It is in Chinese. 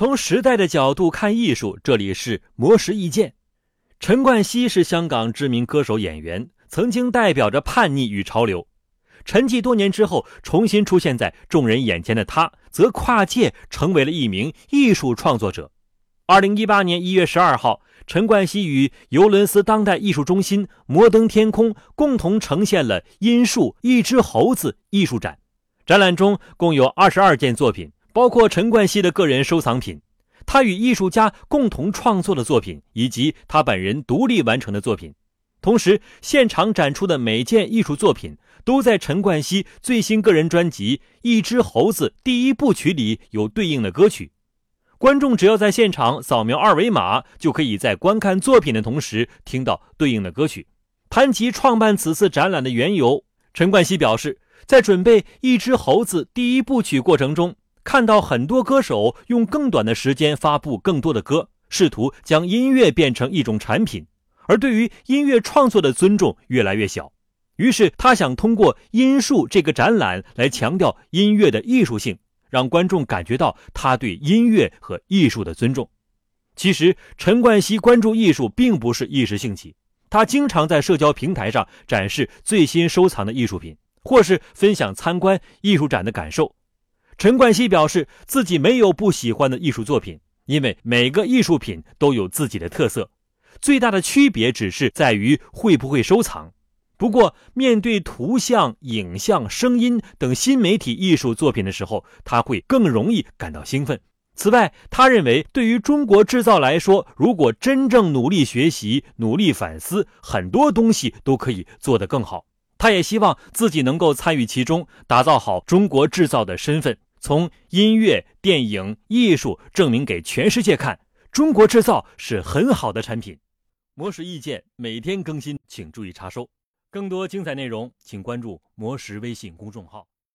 从时代的角度看艺术，这里是魔石意见。陈冠希是香港知名歌手、演员，曾经代表着叛逆与潮流。沉寂多年之后，重新出现在众人眼前的他，则跨界成为了一名艺术创作者。二零一八年一月十二号，陈冠希与尤伦斯当代艺术中心、摩登天空共同呈现了《音树一只猴子》艺术展。展览中共有二十二件作品，包括陈冠希的个人收藏品。他与艺术家共同创作的作品，以及他本人独立完成的作品，同时现场展出的每件艺术作品都在陈冠希最新个人专辑《一只猴子》第一部曲里有对应的歌曲。观众只要在现场扫描二维码，就可以在观看作品的同时听到对应的歌曲。谈及创办此次展览的缘由，陈冠希表示，在准备《一只猴子》第一部曲过程中。看到很多歌手用更短的时间发布更多的歌，试图将音乐变成一种产品，而对于音乐创作的尊重越来越小。于是他想通过“音树”这个展览来强调音乐的艺术性，让观众感觉到他对音乐和艺术的尊重。其实，陈冠希关注艺术并不是一时兴起，他经常在社交平台上展示最新收藏的艺术品，或是分享参观艺术展的感受。陈冠希表示，自己没有不喜欢的艺术作品，因为每个艺术品都有自己的特色，最大的区别只是在于会不会收藏。不过，面对图像、影像、声音等新媒体艺术作品的时候，他会更容易感到兴奋。此外，他认为，对于中国制造来说，如果真正努力学习、努力反思，很多东西都可以做得更好。他也希望自己能够参与其中，打造好中国制造的身份。从音乐、电影、艺术证明给全世界看，中国制造是很好的产品。魔石意见每天更新，请注意查收。更多精彩内容，请关注魔石微信公众号。